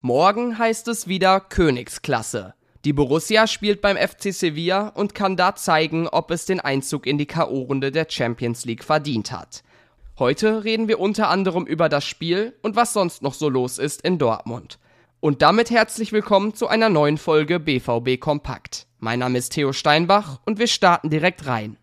Morgen heißt es wieder Königsklasse. Die Borussia spielt beim FC Sevilla und kann da zeigen, ob es den Einzug in die K.O.-Runde der Champions League verdient hat. Heute reden wir unter anderem über das Spiel und was sonst noch so los ist in Dortmund. Und damit herzlich willkommen zu einer neuen Folge BVB Kompakt. Mein Name ist Theo Steinbach und wir starten direkt rein.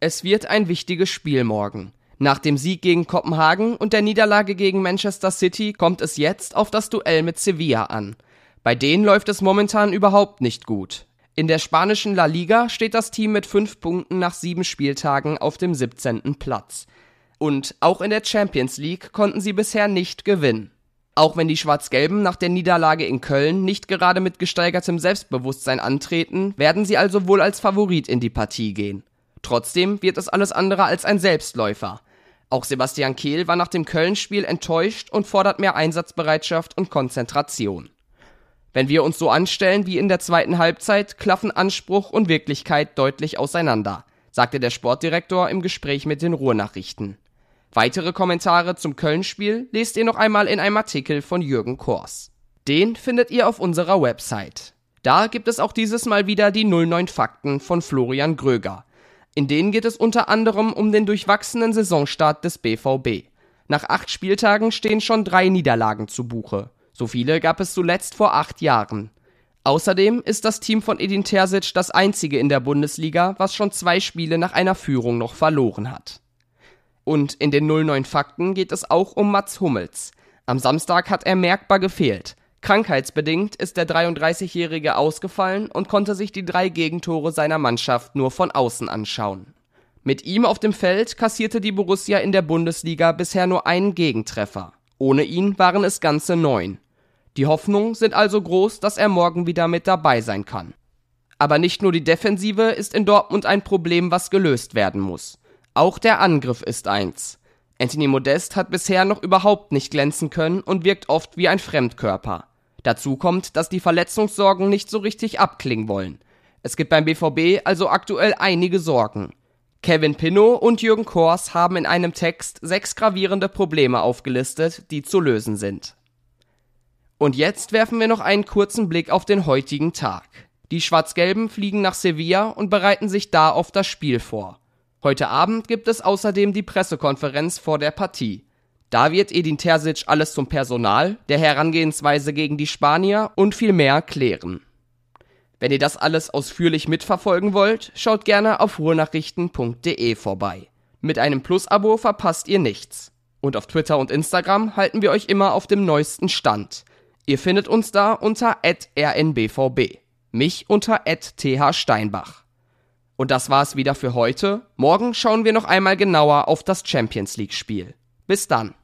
Es wird ein wichtiges Spiel morgen. Nach dem Sieg gegen Kopenhagen und der Niederlage gegen Manchester City kommt es jetzt auf das Duell mit Sevilla an. Bei denen läuft es momentan überhaupt nicht gut. In der spanischen La Liga steht das Team mit fünf Punkten nach sieben Spieltagen auf dem 17. Platz. Und auch in der Champions League konnten sie bisher nicht gewinnen. Auch wenn die Schwarz-Gelben nach der Niederlage in Köln nicht gerade mit gesteigertem Selbstbewusstsein antreten, werden sie also wohl als Favorit in die Partie gehen. Trotzdem wird es alles andere als ein Selbstläufer. Auch Sebastian Kehl war nach dem Köln-Spiel enttäuscht und fordert mehr Einsatzbereitschaft und Konzentration. Wenn wir uns so anstellen wie in der zweiten Halbzeit, klaffen Anspruch und Wirklichkeit deutlich auseinander, sagte der Sportdirektor im Gespräch mit den Ruhrnachrichten. Weitere Kommentare zum Köln-Spiel lest ihr noch einmal in einem Artikel von Jürgen Kors. Den findet ihr auf unserer Website. Da gibt es auch dieses Mal wieder die 09 Fakten von Florian Gröger, in denen geht es unter anderem um den durchwachsenen Saisonstart des BVB. Nach acht Spieltagen stehen schon drei Niederlagen zu Buche. So viele gab es zuletzt vor acht Jahren. Außerdem ist das Team von Edin Terzic das einzige in der Bundesliga, was schon zwei Spiele nach einer Führung noch verloren hat. Und in den 09 Fakten geht es auch um Mats Hummels. Am Samstag hat er merkbar gefehlt. Krankheitsbedingt ist der 33-Jährige ausgefallen und konnte sich die drei Gegentore seiner Mannschaft nur von außen anschauen. Mit ihm auf dem Feld kassierte die Borussia in der Bundesliga bisher nur einen Gegentreffer. Ohne ihn waren es ganze neun. Die Hoffnungen sind also groß, dass er morgen wieder mit dabei sein kann. Aber nicht nur die Defensive ist in Dortmund ein Problem, was gelöst werden muss. Auch der Angriff ist eins. Anthony Modest hat bisher noch überhaupt nicht glänzen können und wirkt oft wie ein Fremdkörper. Dazu kommt, dass die Verletzungssorgen nicht so richtig abklingen wollen. Es gibt beim BVB also aktuell einige Sorgen. Kevin Pinnow und Jürgen Kors haben in einem Text sechs gravierende Probleme aufgelistet, die zu lösen sind. Und jetzt werfen wir noch einen kurzen Blick auf den heutigen Tag. Die Schwarz-Gelben fliegen nach Sevilla und bereiten sich da auf das Spiel vor. Heute Abend gibt es außerdem die Pressekonferenz vor der Partie. Da wird Edin Terzic alles zum Personal, der Herangehensweise gegen die Spanier und viel mehr klären. Wenn ihr das alles ausführlich mitverfolgen wollt, schaut gerne auf ruhrnachrichten.de vorbei. Mit einem Plus-Abo verpasst ihr nichts. Und auf Twitter und Instagram halten wir euch immer auf dem neuesten Stand. Ihr findet uns da unter rnbvb. Mich unter thsteinbach. Und das war's wieder für heute. Morgen schauen wir noch einmal genauer auf das Champions League Spiel. Bis dann.